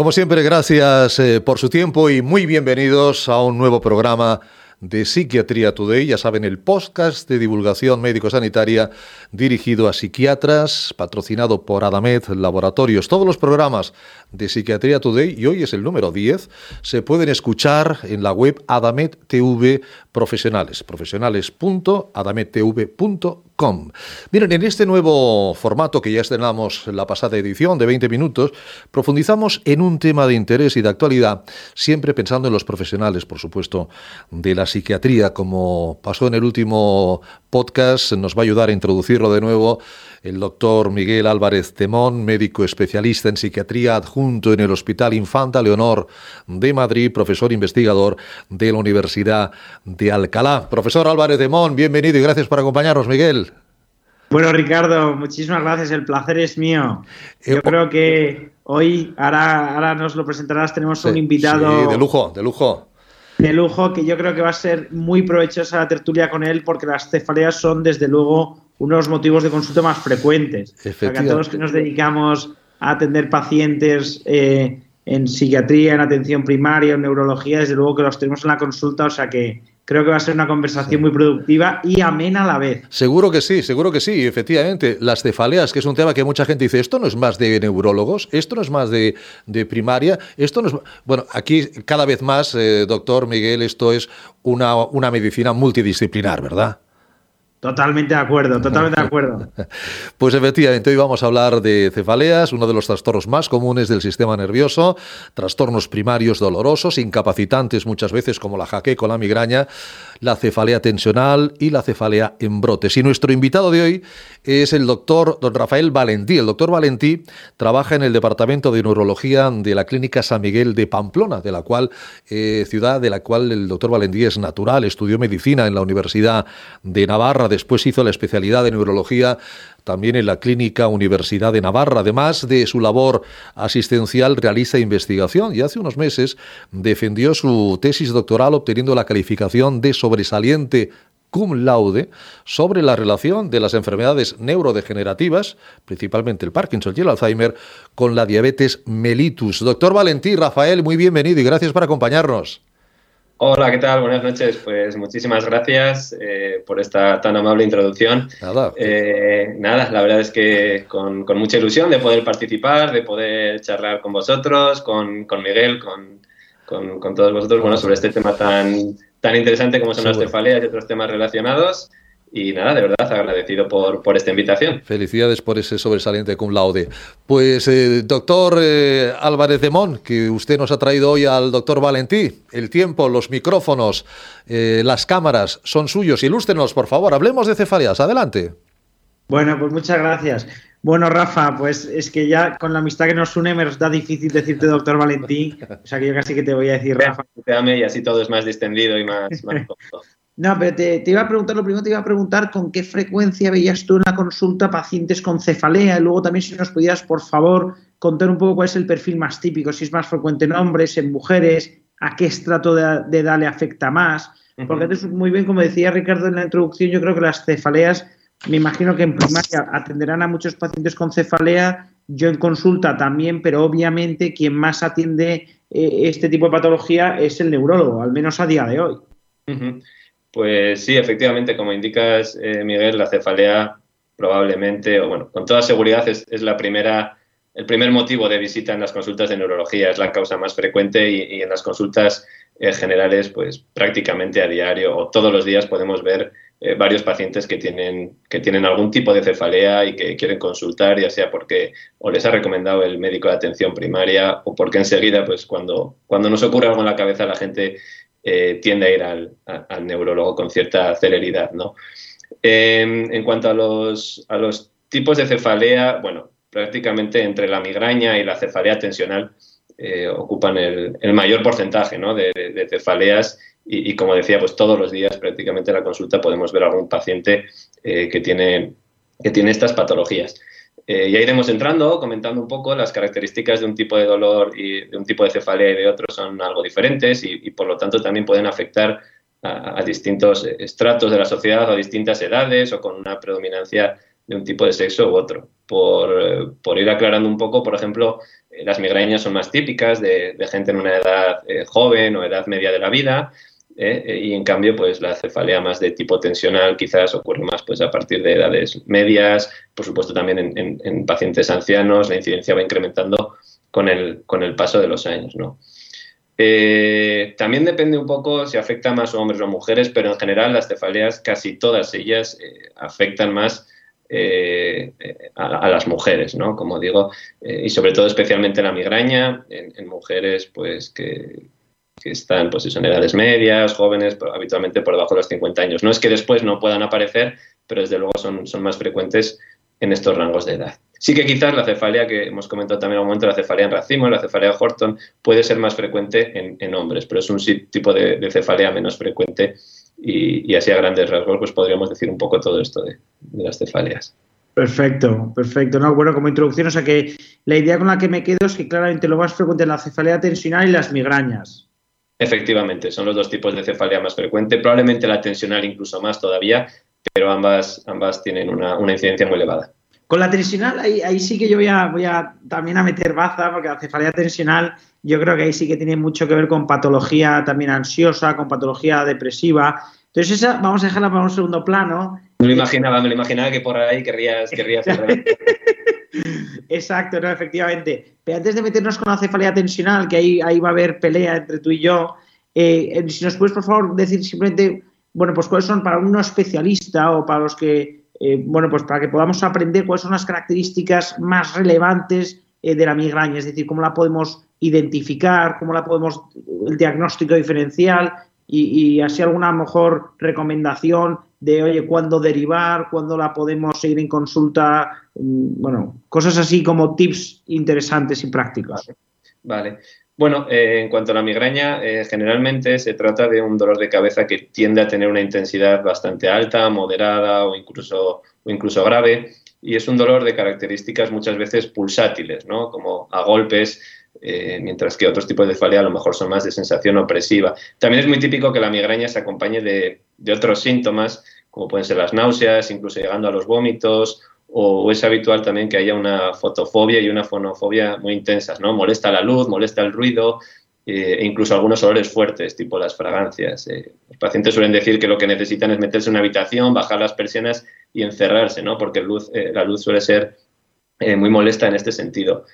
Como siempre, gracias eh, por su tiempo y muy bienvenidos a un nuevo programa de Psiquiatría Today, ya saben, el podcast de divulgación médico-sanitaria dirigido a psiquiatras, patrocinado por Adamet Laboratorios. Todos los programas de Psiquiatría Today, y hoy es el número 10, se pueden escuchar en la web Adamet TV Profesionales, Miren, en este nuevo formato que ya estrenamos en la pasada edición de 20 minutos, profundizamos en un tema de interés y de actualidad, siempre pensando en los profesionales, por supuesto, de la psiquiatría, como pasó en el último podcast, nos va a ayudar a introducirlo de nuevo el doctor Miguel Álvarez Temón, médico especialista en psiquiatría adjunto en el Hospital Infanta Leonor de Madrid, profesor investigador de la Universidad de Alcalá. Profesor Álvarez Temón, bienvenido y gracias por acompañarnos, Miguel. Bueno, Ricardo, muchísimas gracias. El placer es mío. Yo eh, creo que hoy, ahora, ahora nos lo presentarás, tenemos un invitado. Sí, de lujo, de lujo de lujo que yo creo que va a ser muy provechosa la tertulia con él porque las cefaleas son desde luego unos motivos de consulta más frecuentes. Para todos los que nos dedicamos a atender pacientes eh, en psiquiatría, en atención primaria, en neurología, desde luego que los tenemos en la consulta, o sea que creo que va a ser una conversación muy productiva y amena a la vez. Seguro que sí, seguro que sí, efectivamente. Las cefaleas, que es un tema que mucha gente dice, esto no es más de neurólogos, esto no es más de, primaria, esto no es... Bueno, aquí cada vez más, eh, doctor Miguel, esto es una, una medicina multidisciplinar, ¿verdad? Totalmente de acuerdo, totalmente de acuerdo. Pues efectivamente, hoy vamos a hablar de cefaleas, uno de los trastornos más comunes del sistema nervioso, trastornos primarios dolorosos, incapacitantes muchas veces como la jaqueca o la migraña, la cefalea tensional y la cefalea en brotes. Y nuestro invitado de hoy es el doctor don Rafael Valentí. El doctor Valentí trabaja en el Departamento de Neurología de la Clínica San Miguel de Pamplona, de la cual, eh, ciudad de la cual el doctor Valentí es natural, estudió medicina en la Universidad de Navarra, después hizo la especialidad de neurología también en la Clínica Universidad de Navarra. Además de su labor asistencial, realiza investigación y hace unos meses defendió su tesis doctoral obteniendo la calificación de sobresaliente cum laude sobre la relación de las enfermedades neurodegenerativas, principalmente el Parkinson y el Alzheimer, con la diabetes mellitus. Doctor Valentí, Rafael, muy bienvenido y gracias por acompañarnos. Hola, ¿qué tal? Buenas noches. Pues muchísimas gracias eh, por esta tan amable introducción. Nada. Eh, nada, la verdad es que con, mucha ilusión de poder participar, de poder charlar con vosotros, con, Miguel, con, con, todos vosotros, bueno, sobre este tema tan, tan interesante como son las cefaleas y otros temas relacionados. Y nada, de verdad, agradecido por, por esta invitación. Felicidades por ese sobresaliente cum laude. Pues, eh, doctor eh, Álvarez de Mon, que usted nos ha traído hoy al doctor Valentí, el tiempo, los micrófonos, eh, las cámaras son suyos. Ilústrenos, por favor, hablemos de cefaleas. Adelante. Bueno, pues muchas gracias. Bueno, Rafa, pues es que ya con la amistad que nos une me da difícil decirte doctor Valentín, o sea que yo casi que te voy a decir Rafa. Te y así todo es más distendido y más, más No, pero te, iba a preguntar, lo primero te iba a preguntar con qué frecuencia veías tú en la consulta pacientes con cefalea y luego también si nos pudieras, por favor, contar un poco cuál es el perfil más típico, si es más frecuente en hombres, en mujeres, a qué estrato de, edad le afecta más. Porque entonces, muy bien, como decía Ricardo en la introducción, yo creo que las cefaleas, me imagino que en primaria atenderán a muchos pacientes con cefalea, yo en consulta también, pero obviamente quien más atiende eh, este tipo de patología es el neurólogo, al menos a día de hoy. Pues sí, efectivamente, como indicas, eh, Miguel, la cefalea probablemente, o bueno, con toda seguridad es, la primera, el primer motivo de visita en las consultas de neurología, es la causa más frecuente y, en las consultas eh, generales, pues prácticamente a diario o todos los días podemos ver eh, varios pacientes que tienen, que tienen algún tipo de cefalea y que quieren consultar, ya sea porque o les ha recomendado el médico de atención primaria o porque enseguida, pues cuando, cuando nos ocurre algo en la cabeza, la gente eh, tiende a ir al, neurólogo con cierta celeridad. ¿no? Em, en cuanto a los, a los tipos de cefalea, bueno, prácticamente entre la migraña y la cefalea tensional eh, ocupan el, mayor porcentaje de, cefaleas y, como decía, pues todos los días prácticamente en la consulta podemos ver a algún paciente eh, que, tiene, que tiene estas patologías. Eh, ya iremos entrando, comentando un poco las características de un tipo de dolor y de un tipo de cefalea y de otro son algo diferentes y, por lo tanto también pueden afectar a, distintos estratos de la sociedad o a distintas edades o con una predominancia de un tipo de sexo u otro. Por, ir aclarando un poco, por ejemplo, las migrañas son más típicas de, gente en una edad joven o edad media de la vida. Y en cambio, pues la cefalea más de tipo tensional quizás ocurre más pues, a partir de edades medias, por supuesto también en, en pacientes ancianos, la incidencia va incrementando con el, con el paso de los años. ¿no? Eh, también depende un poco si afecta más a hombres o mujeres, pero en general las cefaleas, casi todas ellas, eh, afectan más eh, a, las mujeres, ¿no? Como digo, y sobre todo especialmente la migraña en, mujeres pues que, están pues, en edades medias, jóvenes, habitualmente por debajo de los 50 años. No es que después no puedan aparecer, pero desde luego son, son más frecuentes en estos rangos de edad. Sí que quizás la cefalea, que hemos comentado también en un momento, la cefalea en racimo, la cefalea Horton, puede ser más frecuente en, hombres, pero es un tipo de, cefalea menos frecuente y, así a grandes rasgos pues podríamos decir un poco todo esto de, las cefaleas. Perfecto, perfecto. No, bueno, como introducción, o sea que la idea con la que me quedo es que claramente lo más frecuente es la cefalea tensional y las migrañas. Efectivamente, son los dos tipos de cefalea más frecuente, probablemente la tensional incluso más todavía, pero ambas, ambas tienen una incidencia muy elevada. Con la tensional, ahí, sí que yo voy a, voy a también a meter baza, porque la cefalea tensional yo creo que ahí sí que tiene mucho que ver con patología también ansiosa, con patología depresiva. Entonces esa vamos a dejarla para un segundo plano. Me lo imaginaba, me lo imaginaba que por ahí querrías, querrías Exacto, no, efectivamente. Pero antes de meternos con la cefalea tensional, que ahí, va a haber pelea entre tú y yo, eh, si nos puedes por favor decir simplemente, bueno, pues cuáles son para un especialista o para los que eh, bueno, pues para que podamos aprender cuáles son las características más relevantes eh, de la migraña, es decir, cómo la podemos identificar, cómo la podemos, el diagnóstico diferencial y, así alguna mejor recomendación de, oye, cuándo derivar, cuándo la podemos seguir en consulta, mm, bueno, cosas así como tips interesantes y prácticos. Vale. Bueno, eh, en cuanto a la migraña, eh, generalmente se trata de un dolor de cabeza que tiende a tener una intensidad bastante alta, moderada o incluso, o incluso grave, y es un dolor de características muchas veces pulsátiles, ¿no? como a golpes, eh, mientras que otros tipos de cefalea a lo mejor son más de sensación opresiva. También es muy típico que la migraña se acompañe de, de otros síntomas, como pueden ser las náuseas, incluso llegando a los vómitos o es habitual también que haya una fotofobia y una fonofobia muy intensas, ¿no? Molesta la luz, molesta el ruido eh, e incluso algunos olores fuertes, tipo las fragancias. Eh. Los pacientes suelen decir que lo que necesitan es meterse en una habitación, bajar las persianas y encerrarse, ¿no? Porque eh, la luz suele ser muy molesta en este sentido.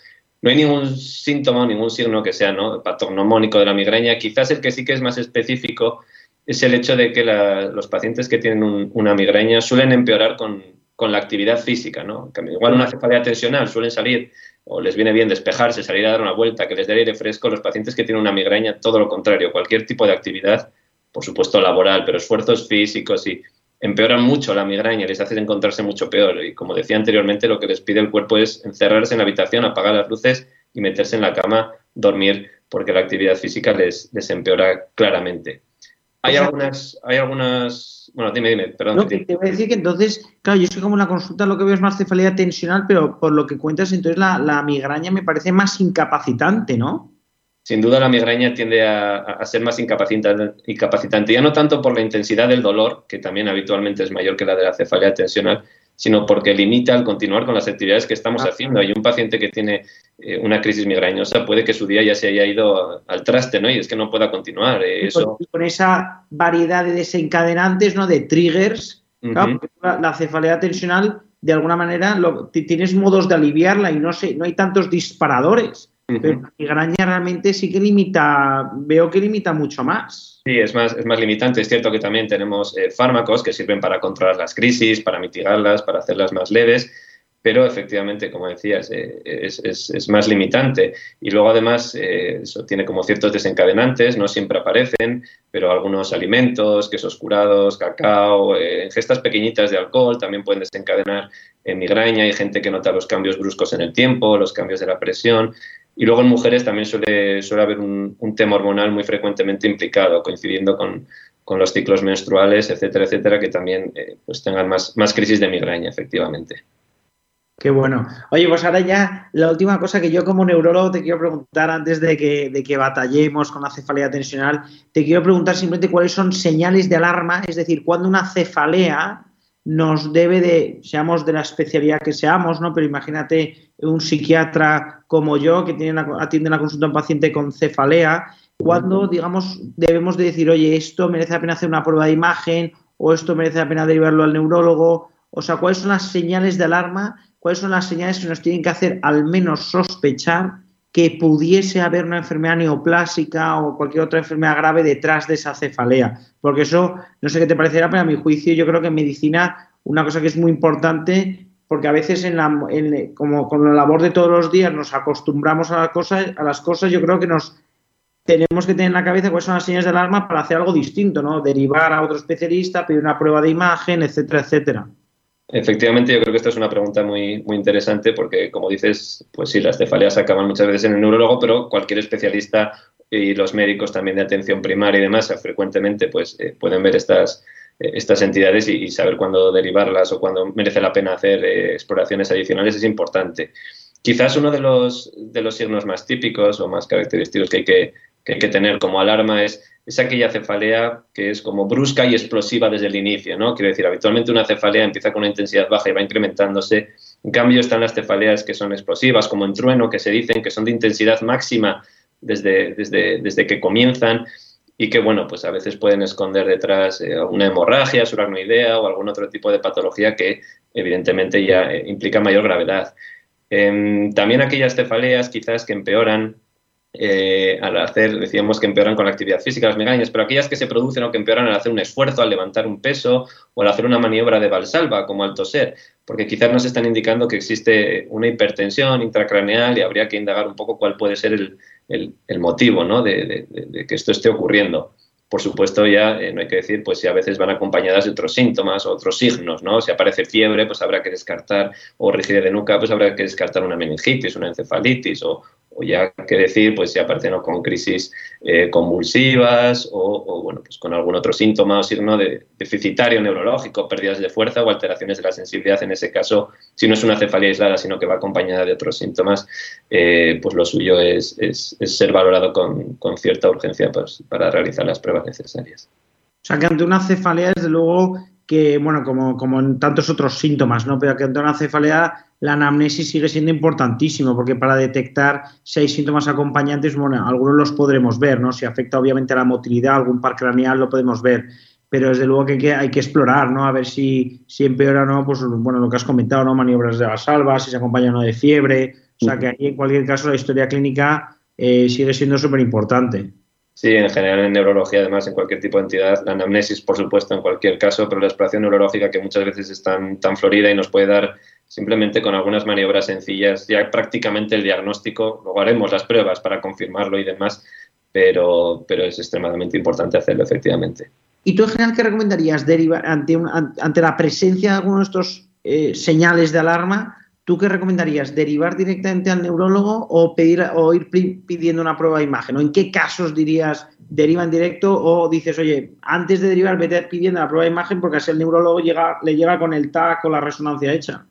No hay ningún síntoma, ningún signo que sea ¿no? patognomónico de la migraña. Quizás el que sí que es más específico es el hecho de que los pacientes que tienen una migraña suelen empeorar con, con la actividad física, ¿no? Igual una cefalea tensional suelen salir o les viene bien despejarse, salir a dar una vuelta, que les dé aire fresco. Los pacientes que tienen una migraña, todo lo contrario, cualquier tipo de actividad, por supuesto laboral, pero esfuerzos físicos y empeoran mucho la migraña, les hace encontrarse mucho peor. Y como decía anteriormente, lo que les pide el cuerpo es encerrarse en la habitación, apagar las luces y meterse en la cama, dormir, porque la actividad física les, les empeora claramente. Hay algunas, hay algunas bueno, dime, dime, perdón. No, te, voy a decir que entonces, claro, yo estoy como en la consulta lo que veo es más cefalea tensional, pero por lo que cuentas, entonces la, migraña me parece más incapacitante, ¿no? Sin duda la migraña tiende a, ser más incapacitante, incapacitante, ya no tanto por la intensidad del dolor, que también habitualmente es mayor que la de la cefalea tensional, sino porque limita al continuar con las actividades que estamos ah. haciendo. Hay un paciente que tiene eh, una crisis migrañosa, puede que su día ya se haya ido al traste, ¿no? Y es que no pueda continuar. Eh, eso... con, esa variedad de desencadenantes, ¿no? De triggers, la, cefalea tensional, de alguna manera, tienes modos de aliviarla y no, sé, no hay tantos disparadores. Pero la migraña realmente sí que limita, veo que limita mucho más. Sí, es más, es más limitante. Es cierto que también tenemos eh, fármacos que sirven para controlar las crisis, para mitigarlas, para hacerlas más leves, pero efectivamente, como decías, eh, es, más limitante. Y luego además eh, eso tiene como ciertos desencadenantes, no siempre aparecen, pero algunos alimentos, quesos curados, cacao, gestas pequeñitas de alcohol también pueden desencadenar migraña. Hay gente que nota los cambios bruscos en el tiempo, los cambios de la presión. Y luego en mujeres también suele, haber un, tema hormonal muy frecuentemente implicado, coincidiendo con, los ciclos menstruales, etcétera, etcétera, que también eh, pues tengan más, más crisis de migraña, efectivamente. Qué bueno. Oye, pues ahora ya la última cosa que yo como neurólogo te quiero preguntar antes de que, de que batallemos con la cefalea tensional, te quiero preguntar simplemente cuáles son señales de alarma, es decir, cuando una cefalea nos debe de, seamos de la especialidad que seamos, ¿no? Pero imagínate un psiquiatra como yo que tiene atiende la consulta a un paciente con cefalea, cuando, digamos, debemos de decir, oye, esto merece la pena hacer una prueba de imagen o esto merece la pena derivarlo al neurólogo, o sea, cuáles son las señales de alarma, cuáles son las señales que nos tienen que hacer al menos sospechar que pudiese haber una enfermedad neoplásica o cualquier otra enfermedad grave detrás de esa cefalea. Porque eso, no sé qué te parecerá, pero a mi juicio yo creo que en medicina una cosa que es muy importante, porque a veces en la, como con la labor de todos los días nos acostumbramos a, cosas, a las cosas, yo creo que nos tenemos que tener en la cabeza cuáles son las señales de alarma para hacer algo distinto, ¿no? Derivar a otro especialista, pedir una prueba de imagen, etcétera, etcétera. Efectivamente, yo creo que esta es una pregunta muy, muy interesante porque, como dices, pues sí, las cefaleas acaban muchas veces en el neurólogo, pero cualquier especialista y los médicos también de atención primaria y demás frecuentemente pues eh, pueden ver estas, eh, estas entidades y, saber cuándo derivarlas o cuándo merece la pena hacer eh, exploraciones adicionales es importante. Quizás uno de los, de los signos más típicos o más característicos que hay que, que hay que tener como alarma es es aquella cefalea que es como brusca y explosiva desde el inicio, ¿no? Quiero decir, habitualmente una cefalea empieza con una intensidad baja y va incrementándose. En cambio, están las cefaleas que son explosivas, como en trueno, que se dicen que son de intensidad máxima desde, desde, desde que comienzan y que, bueno, pues a veces pueden esconder detrás eh, una hemorragia subaracnoidea o algún otro tipo de patología que evidentemente ya eh, implica mayor gravedad. Em, también aquellas cefaleas quizás que empeoran eh, al hacer, decíamos que empeoran con la actividad física, las migrañas, pero aquellas que se producen o que empeoran al hacer un esfuerzo, al levantar un peso o al hacer una maniobra de valsalva, como al toser, porque quizás nos están indicando que existe una hipertensión intracraneal y habría que indagar un poco cuál puede ser el, motivo ¿no? de, que esto esté ocurriendo por supuesto, ya eh, no hay que decir, pues si a veces van acompañadas de otros síntomas o otros signos, ¿no? Si aparece fiebre, pues habrá que descartar, o rigidez de nuca, pues habrá que descartar una meningitis, una encefalitis, o, o ya que decir, pues si aparecen con crisis eh, convulsivas o, bueno, pues con algún otro síntoma o signo de deficitario neurológico, pérdidas de fuerza o alteraciones de la sensibilidad. En ese caso, si no es una cefalea aislada, sino que va acompañada de otros síntomas, eh, pues lo suyo es, ser valorado con, cierta urgencia pues, para realizar las pruebas necesarias. O sea, que ante una cefalea, desde luego, que, bueno, como, como en tantos otros síntomas, ¿no? Pero que ante una cefalea la anamnesis sigue siendo importantísimo, porque para detectar si hay síntomas acompañantes, bueno, algunos los podremos ver, ¿no? Si afecta obviamente a la motilidad, algún par craneal lo podemos ver, pero desde luego que hay que, explorar, ¿no? A ver si, si empeora o no, pues bueno, lo que has comentado, ¿no? Maniobras de la salva, si se acompaña o no de fiebre, o sea que ahí en cualquier caso la historia clínica eh, sigue siendo súper importante. Sí, en general en neurología, además, en cualquier tipo de entidad, la anamnesis, por supuesto, en cualquier caso, pero la exploración neurológica que muchas veces es tan, tan florida y nos puede dar simplemente con algunas maniobras sencillas, ya prácticamente el diagnóstico, luego haremos las pruebas para confirmarlo y demás, pero, pero es extremadamente importante hacerlo efectivamente. ¿Y tú en general qué recomendarías derivar ante, ante la presencia de algunos de estos eh, señales de alarma? ¿Tú qué recomendarías? ¿Derivar directamente al neurólogo o, pedir, o ir pidiendo una prueba de imagen? ¿O en qué casos dirías deriva en directo o dices, oye, antes de derivar vete pidiendo la prueba de imagen porque así el neurólogo llega, le llega con el TAC o la resonancia hecha?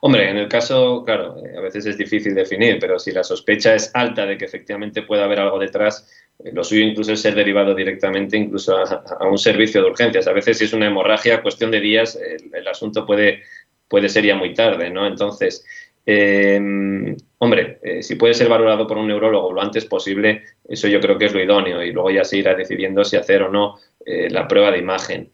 Hombre, en el caso, claro, eh, a veces es difícil definir, pero si la sospecha es alta de que efectivamente pueda haber algo detrás, eh, lo suyo incluso es ser derivado directamente incluso a, un servicio de urgencias. A veces si es una hemorragia, cuestión de días, el asunto puede puede ser ya muy tarde, ¿no? Entonces, eh, hombre, eh, si puede ser valorado por un neurólogo lo antes posible, eso yo creo que es lo idóneo y luego ya se irá decidiendo si hacer o no eh, la prueba de imagen.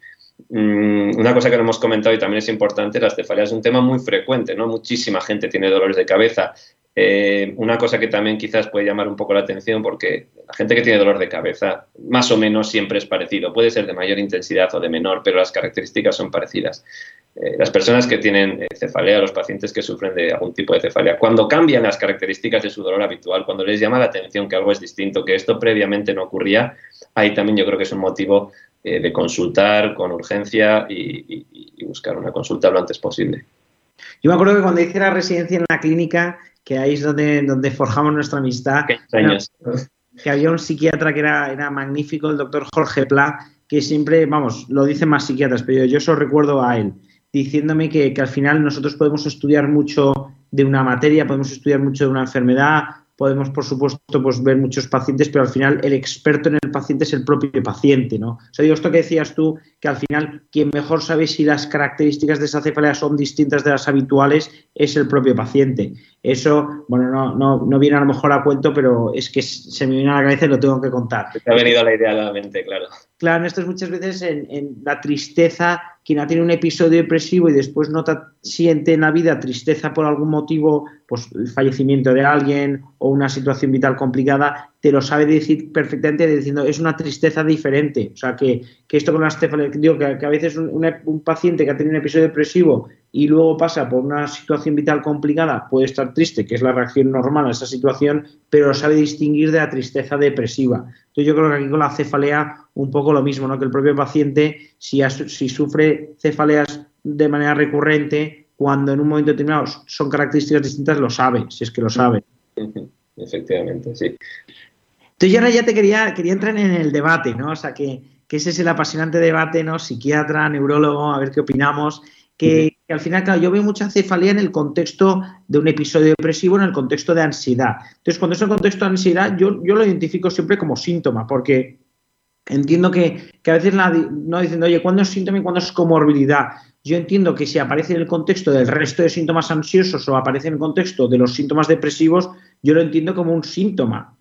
Mm, una cosa que no hemos comentado y también es importante, la cefalea es un tema muy frecuente, ¿no? Muchísima gente tiene dolores de cabeza. Una cosa que también quizás puede llamar un poco la atención porque la gente que tiene dolor de cabeza más o menos siempre es parecido, puede ser de mayor intensidad o de menor, pero las características son parecidas. Eh, las personas que tienen eh, cefalea, los pacientes que sufren de algún tipo de cefalea, cuando cambian las características de su dolor habitual, cuando les llama la atención que algo es distinto, que esto previamente no ocurría, ahí también yo creo que es un motivo eh, de consultar con urgencia y, buscar una consulta lo antes posible. Yo me acuerdo que cuando hice la residencia en la clínica, que ahí es donde, donde forjamos nuestra amistad, que había un psiquiatra que era, era magnífico, el doctor Jorge Pla, que siempre, vamos, lo dicen más psiquiatras, pero yo, yo solo recuerdo a él diciéndome que, al final nosotros podemos estudiar mucho de una materia, podemos estudiar mucho de una enfermedad, podemos, por supuesto, pues, ver muchos pacientes, pero al final el experto en el paciente es el propio paciente, ¿no? O sea, digo, esto que decías tú, que al final quien mejor sabe si las características de esa cefalea son distintas de las habituales es el propio paciente. Eso, bueno, no, no, no viene a lo mejor a cuento, pero es que se me viene a la cabeza y lo tengo que contar. Te ha venido la idea a la mente, claro. Claro, esto es muchas veces en, en la tristeza quien ha tenido un episodio depresivo y después nota, siente en la vida tristeza por algún motivo, pues el fallecimiento de alguien o una situación vital complicada, te lo sabe decir perfectamente diciendo es una tristeza diferente. O sea, que, esto con la cefalea, digo que, a veces un, paciente que ha tenido un episodio depresivo y luego pasa por una situación vital complicada puede estar triste, que es la reacción normal a esa situación, pero lo sabe distinguir de la tristeza depresiva. Entonces yo creo que aquí con la cefalea un poco lo mismo, ¿no? que el propio paciente, si, si sufre cefaleas de manera recurrente, cuando en un momento determinado son características distintas, lo sabe, si es que lo sabe. Efectivamente, sí. Entonces, yo ahora ya te quería, quería entrar en el debate, ¿no? O sea, que, ese es el apasionante debate, ¿no? Psiquiatra, neurólogo, a ver qué opinamos. Que, al final, claro, yo veo mucha cefalea en el contexto de un episodio depresivo, en el contexto de ansiedad. Entonces, cuando es el contexto de ansiedad, yo, yo lo identifico siempre como síntoma, porque entiendo que, que a veces no diciendo, oye, ¿cuándo es síntoma y cuándo es comorbilidad? Yo entiendo que si aparece en el contexto del resto de síntomas ansiosos o aparece en el contexto de los síntomas depresivos, yo lo entiendo como un síntoma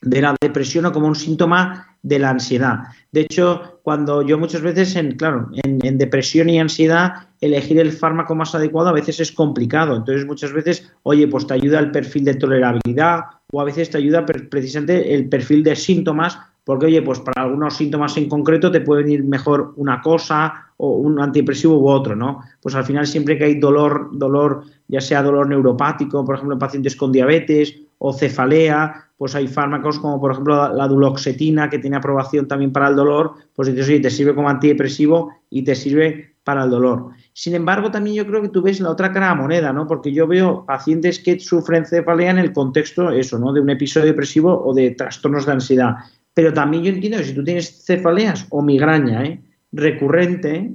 de la depresión o como un síntoma de la ansiedad. De hecho, cuando yo muchas veces, en, claro, en, depresión y ansiedad, elegir el fármaco más adecuado a veces es complicado. Entonces, muchas veces, oye, pues te ayuda el perfil de tolerabilidad o a veces te ayuda precisamente el perfil de síntomas porque, oye, pues para algunos síntomas en concreto te puede venir mejor una cosa o un antidepresivo u otro, ¿no? Pues al final siempre que hay dolor, dolor, ya sea dolor neuropático, por ejemplo, en pacientes con diabetes o cefalea, pues hay fármacos como por ejemplo la duloxetina que tiene aprobación también para el dolor, pues dices, oye, te sirve como antidepresivo y te sirve para el dolor. Sin embargo, también yo creo que tú ves la otra cara la moneda, ¿no? Porque yo veo pacientes que sufren cefalea en el contexto, eso, ¿no? De un episodio depresivo o de trastornos de ansiedad. Pero también yo entiendo que si tú tienes cefaleas o migraña ¿eh? recurrente,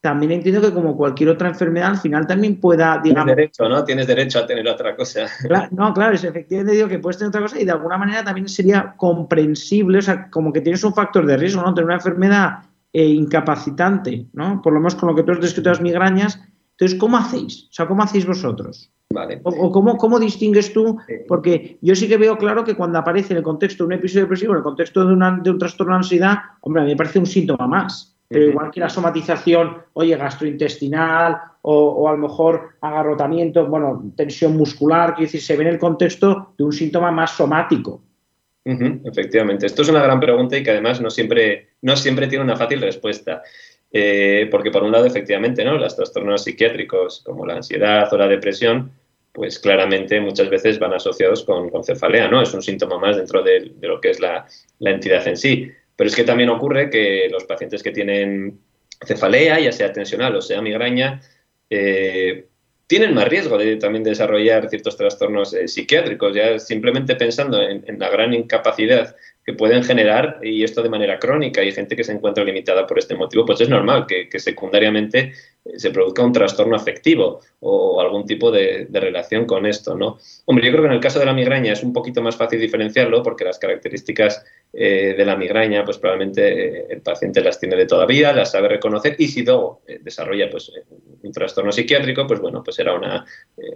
también entiendo que como cualquier otra enfermedad, al final también pueda, digamos... Tienes derecho, ¿no? Tienes derecho a tener otra cosa. no, claro, es efectivamente digo que puedes tener otra cosa y de alguna manera también sería comprensible, o sea, como que tienes un factor de riesgo, ¿no? Tener una enfermedad eh, incapacitante, ¿no? Por lo menos con lo que tú has descrito las migrañas. Entonces, ¿cómo hacéis? O sea, ¿cómo hacéis vosotros? O, cómo, cómo, distingues tú, porque yo sí que veo claro que cuando aparece en el contexto de un episodio depresivo, en el contexto de, de un trastorno de ansiedad, hombre, a mí me parece un síntoma más. Pero igual que la somatización, oye, gastrointestinal o, a lo mejor agarrotamiento, bueno, tensión muscular, quiero decir, se ve en el contexto de un síntoma más somático. efectivamente, esto es una gran pregunta y que además no siempre, no siempre tiene una fácil respuesta. Eh, porque por un lado, efectivamente, ¿no? Los trastornos psiquiátricos como la ansiedad o la depresión pues claramente muchas veces van asociados con, cefalea, ¿no? Es un síntoma más dentro de, lo que es la, entidad en sí. Pero es que también ocurre que los pacientes que tienen cefalea, ya sea tensional o sea migraña, eh, tienen más riesgo de también desarrollar ciertos trastornos eh, psiquiátricos, ya simplemente pensando en, la gran incapacidad que pueden generar, y esto de manera crónica, y gente que se encuentra limitada por este motivo, pues es normal que, que secundariamente se produzca un trastorno afectivo o algún tipo de, relación con esto, ¿no? Hombre, yo creo que en el caso de la migraña es un poquito más fácil diferenciarlo porque las características eh, de la migraña, pues probablemente eh, el paciente las tiene de todavía, las sabe reconocer y si luego eh, desarrolla pues un trastorno psiquiátrico, pues bueno, pues era una,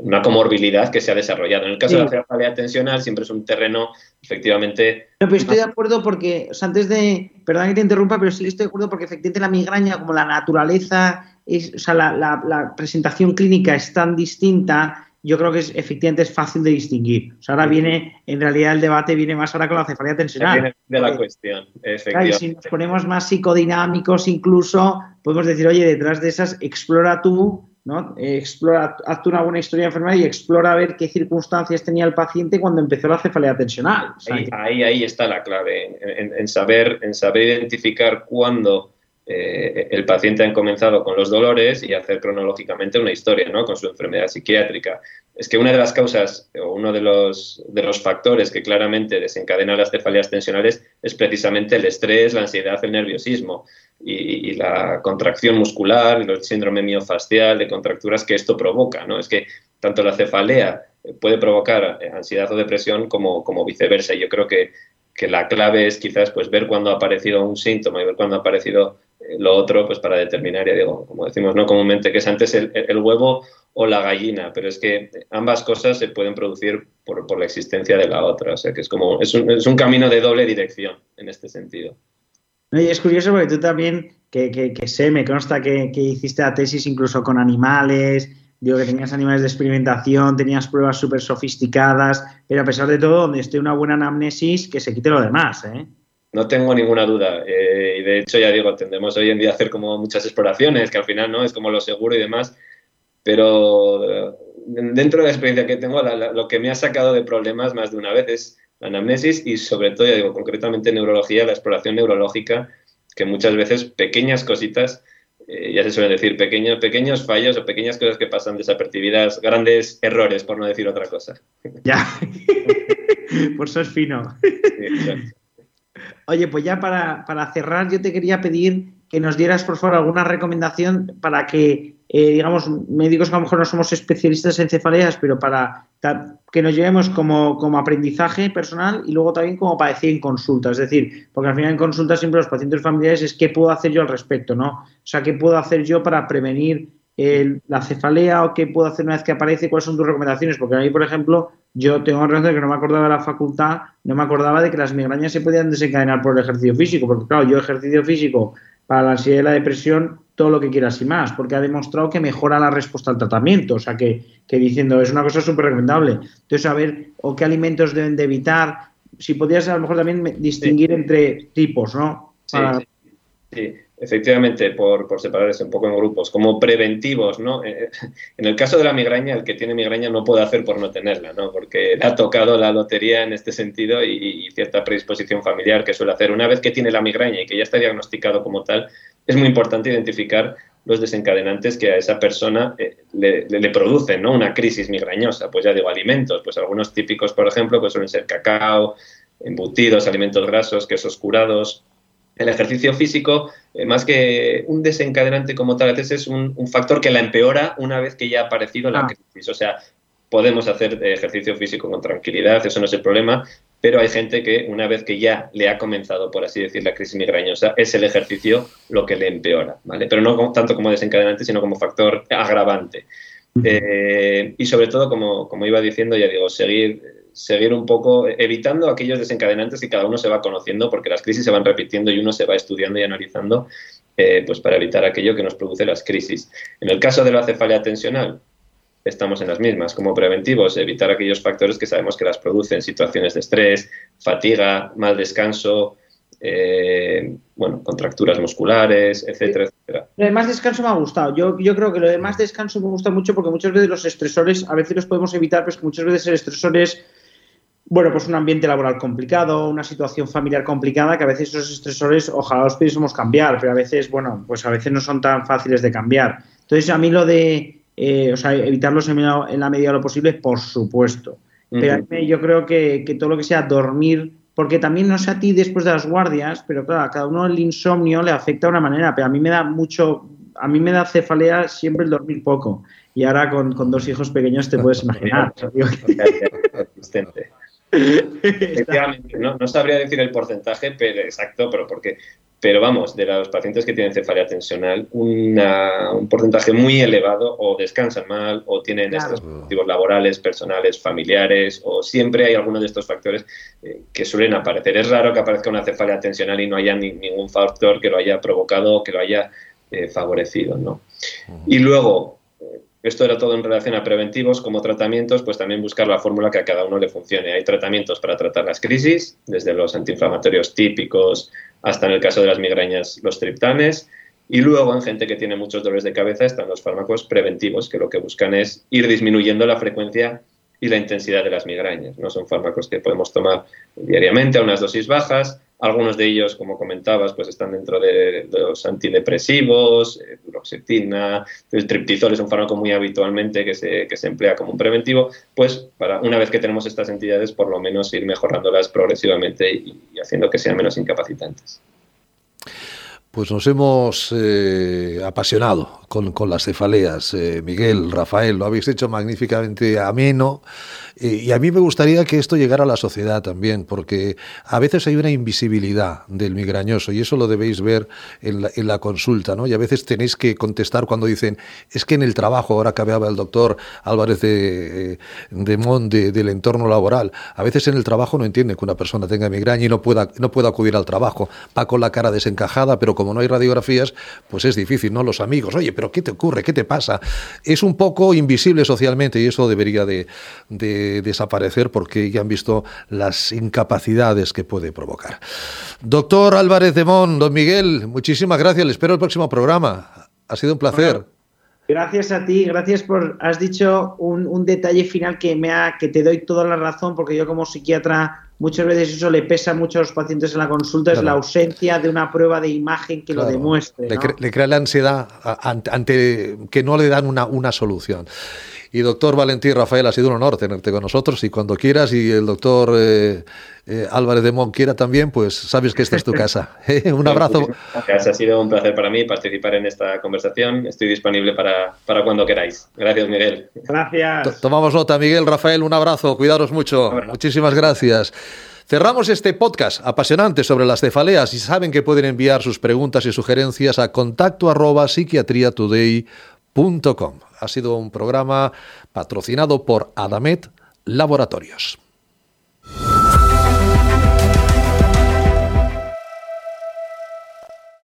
una comorbilidad que se ha desarrollado. En el caso de la cefalea tensional siempre es un terreno efectivamente... No, pero estoy de acuerdo porque, antes de, perdón que te interrumpa, pero sí estoy de acuerdo porque efectivamente la migraña, como la naturaleza o sea, la, presentación clínica es tan distinta, yo creo que es, efectivamente es fácil de distinguir. O sea, ahora viene, en realidad el debate viene más ahora con la cefalea tensional. de la cuestión, efectivamente. si nos ponemos más psicodinámicos incluso, podemos decir, oye, detrás de esas, explora tú, ¿no? Explora, haz una buena historia de enfermedad y explora a ver qué circunstancias tenía el paciente cuando empezó la cefalea tensional. ahí, ahí, está la clave, en, saber, en saber identificar cuándo eh, el paciente ha comenzado con los dolores y hacer cronológicamente una historia ¿no? con su enfermedad psiquiátrica. Es que una de las causas o uno de los, de los factores que claramente desencadena las cefaleas tensionales es precisamente el estrés, la ansiedad, el nerviosismo y, la contracción muscular, el síndrome miofascial de contracturas que esto provoca. ¿no? Es que tanto la cefalea puede provocar ansiedad o depresión como, como viceversa. Yo creo que, que la clave es quizás pues ver cuándo ha aparecido un síntoma y ver cuándo ha aparecido lo otro, pues para determinar, ya digo, como decimos no comúnmente, que es antes el, el huevo o la gallina, pero es que ambas cosas se pueden producir por, por la existencia de la otra, o sea que es como, es un, es un camino de doble dirección en este sentido. Y es curioso porque tú también, que, que, que sé, me consta que, que, hiciste la tesis incluso con animales, digo que tenías animales de experimentación, tenías pruebas súper sofisticadas, pero a pesar de todo, donde esté una buena anamnesis, que se quite lo demás, ¿eh? No tengo ninguna duda. Eh, y de hecho, ya digo, tendemos hoy en día hacer como muchas exploraciones, que al final no es como lo seguro y demás. Pero eh, dentro de la experiencia que tengo, la, lo que me ha sacado de problemas más de una vez es la anamnesis y sobre todo, ya digo, concretamente en neurología, la exploración neurológica, que muchas veces pequeñas cositas, eh, ya se suelen decir, pequeños, pequeños fallos o pequeñas cosas que pasan desapercibidas, grandes errores, por no decir otra cosa. Ya, por eso es fino. Sí. Oye, pues ya para, para, cerrar, yo te quería pedir que nos dieras, por favor, alguna recomendación para que, eh, digamos, médicos que a lo mejor no somos especialistas en cefaleas, pero para que nos llevemos como, como, aprendizaje personal y luego también como para decir en consulta. Es decir, porque al final en consulta siempre los pacientes familiares es qué puedo hacer yo al respecto, ¿no? O sea, qué puedo hacer yo para prevenir la cefalea o qué puedo hacer una vez que aparece, cuáles son tus recomendaciones, porque a mí, por ejemplo, yo tengo razón de que no me acordaba de la facultad, no me acordaba de que las migrañas se podían desencadenar por el ejercicio físico, porque claro, yo ejercicio físico para la ansiedad y la depresión, todo lo que quieras y más, porque ha demostrado que mejora la respuesta al tratamiento, o sea que, que diciendo, es una cosa súper recomendable. Entonces, a ver, o qué alimentos deben de evitar, si podías a lo mejor también distinguir sí. entre tipos, ¿no? Para... Sí, sí. Efectivamente, por, por separarse un poco en grupos, como preventivos, ¿no? Eh, en el caso de la migraña, el que tiene migraña no puede hacer por no tenerla, ¿no? Porque le ha tocado la lotería en este sentido y, cierta predisposición familiar que suele hacer. Una vez que tiene la migraña y que ya está diagnosticado como tal, es muy importante identificar los desencadenantes que a esa persona eh, le, producen, ¿no? Una crisis migrañosa. Pues ya digo, alimentos, pues algunos típicos, por ejemplo, pues suelen ser cacao, embutidos, alimentos grasos, quesos curados, el ejercicio físico, eh, más que un desencadenante como tal, a veces es un, un, factor que la empeora una vez que ya ha aparecido la ah. crisis. O sea, podemos hacer ejercicio físico con tranquilidad, eso no es el problema, pero hay gente que una vez que ya le ha comenzado, por así decir, la crisis migrañosa, es el ejercicio lo que le empeora, ¿vale? Pero no como, tanto como desencadenante, sino como factor agravante. Eh, y sobre todo, como, como iba diciendo, ya digo, seguir seguir un poco evitando aquellos desencadenantes que cada uno se va conociendo porque las crisis se van repitiendo y uno se va estudiando y analizando eh, pues para evitar aquello que nos produce las crisis. En el caso de la cefalea tensional, estamos en las mismas. Como preventivos, evitar aquellos factores que sabemos que las producen, situaciones de estrés, fatiga, mal descanso, eh, bueno, contracturas musculares, etcétera, etcétera. Lo de más descanso me ha gustado. Yo, yo creo que lo de más descanso me gusta mucho porque muchas veces los estresores, a veces los podemos evitar, pero es que muchas veces el estresor es bueno, pues un ambiente laboral complicado, una situación familiar complicada, que a veces esos estresores ojalá los pudiésemos cambiar, pero a veces, bueno, pues a veces no son tan fáciles de cambiar. Entonces, a mí lo de, eh, o sea, evitarlos en, en, la medida de lo posible, por supuesto. Pero uh -huh. yo creo que, que, todo lo que sea dormir, porque también no sé a ti después de las guardias, pero claro, a cada uno el insomnio le afecta de una manera, pero a mí me da mucho, a mí me da cefalea siempre el dormir poco. Y ahora con, con dos hijos pequeños te puedes imaginar. Efectivamente, no, no, sabría decir el porcentaje pero, exacto, pero porque, pero vamos, de los pacientes que tienen cefalea tensional, una, un porcentaje muy elevado o descansan mal o tienen claro. estos motivos laborales, personales, familiares o siempre hay alguno de estos factores eh, que suelen aparecer. Es raro que aparezca una cefalea tensional y no haya ni, ningún factor que lo haya provocado o que lo haya eh, favorecido, ¿no? Uh -huh. Y luego, esto era todo en relación a preventivos, como tratamientos, pues también buscar la fórmula que a cada uno le funcione. Hay tratamientos para tratar las crisis, desde los antiinflamatorios típicos hasta en el caso de las migrañas los triptanes. Y luego en gente que tiene muchos dolores de cabeza están los fármacos preventivos, que lo que buscan es ir disminuyendo la frecuencia y la intensidad de las migrañas. No son fármacos que podemos tomar diariamente a unas dosis bajas, algunos de ellos, como comentabas, pues están dentro de, los antidepresivos, eh, duloxetina, el triptizol es un fármaco muy habitualmente que se, que se emplea como un preventivo, pues para una vez que tenemos estas entidades, por lo menos ir mejorándolas progresivamente y, haciendo que sean menos incapacitantes. Pues nos hemos eh, apasionado con, las cefaleas. Eh, Miguel, Rafael, lo habéis hecho magníficamente ameno. Eh, y a mí me gustaría que esto llegara a la sociedad también, porque a veces hay una invisibilidad del migrañoso y eso lo debéis ver en la, consulta, ¿no? Y a veces tenéis que contestar cuando dicen, es que en el trabajo, ahora que hablaba el doctor Álvarez de, de Mon, del entorno laboral, a veces en el trabajo no entiende que una persona tenga migraña y no pueda, no pueda acudir al trabajo. Va con la cara desencajada, pero como no hay radiografías, pues es difícil, ¿no? Los amigos, oye, pero ¿qué te ocurre? ¿Qué te pasa? Es un poco invisible socialmente y eso debería de, desaparecer porque ya han visto las incapacidades que puede provocar. Doctor Álvarez de Mon, don Miguel, muchísimas gracias. Le espero el próximo programa. Ha sido un placer. Gracias a ti, gracias por, has dicho un, detalle final que me ha, que te doy toda la razón, porque yo como psiquiatra muchas veces eso le pesa mucho a los pacientes en la consulta, es la ausencia de una prueba de imagen que lo demuestre. Le, crea la ansiedad ante, que no le dan una, una solución. Y doctor Valentín Rafael, ha sido un honor tenerte con nosotros y cuando quieras y el doctor eh, eh, Álvarez de Mon quiera también, pues sabes que esta es tu casa. Un abrazo. Gracias, ha sido un placer para mí participar en esta conversación. Estoy disponible para, para cuando queráis. Gracias, Miguel. Gracias. Tomamos nota, Miguel, Rafael, un abrazo. Cuidaros mucho. Muchísimas gracias. Cerramos este podcast apasionante sobre las cefaleas y saben que pueden enviar sus preguntas y sugerencias a contacto arroba psiquiatriatoday.com. Ha sido un programa patrocinado por Adamet Laboratorios.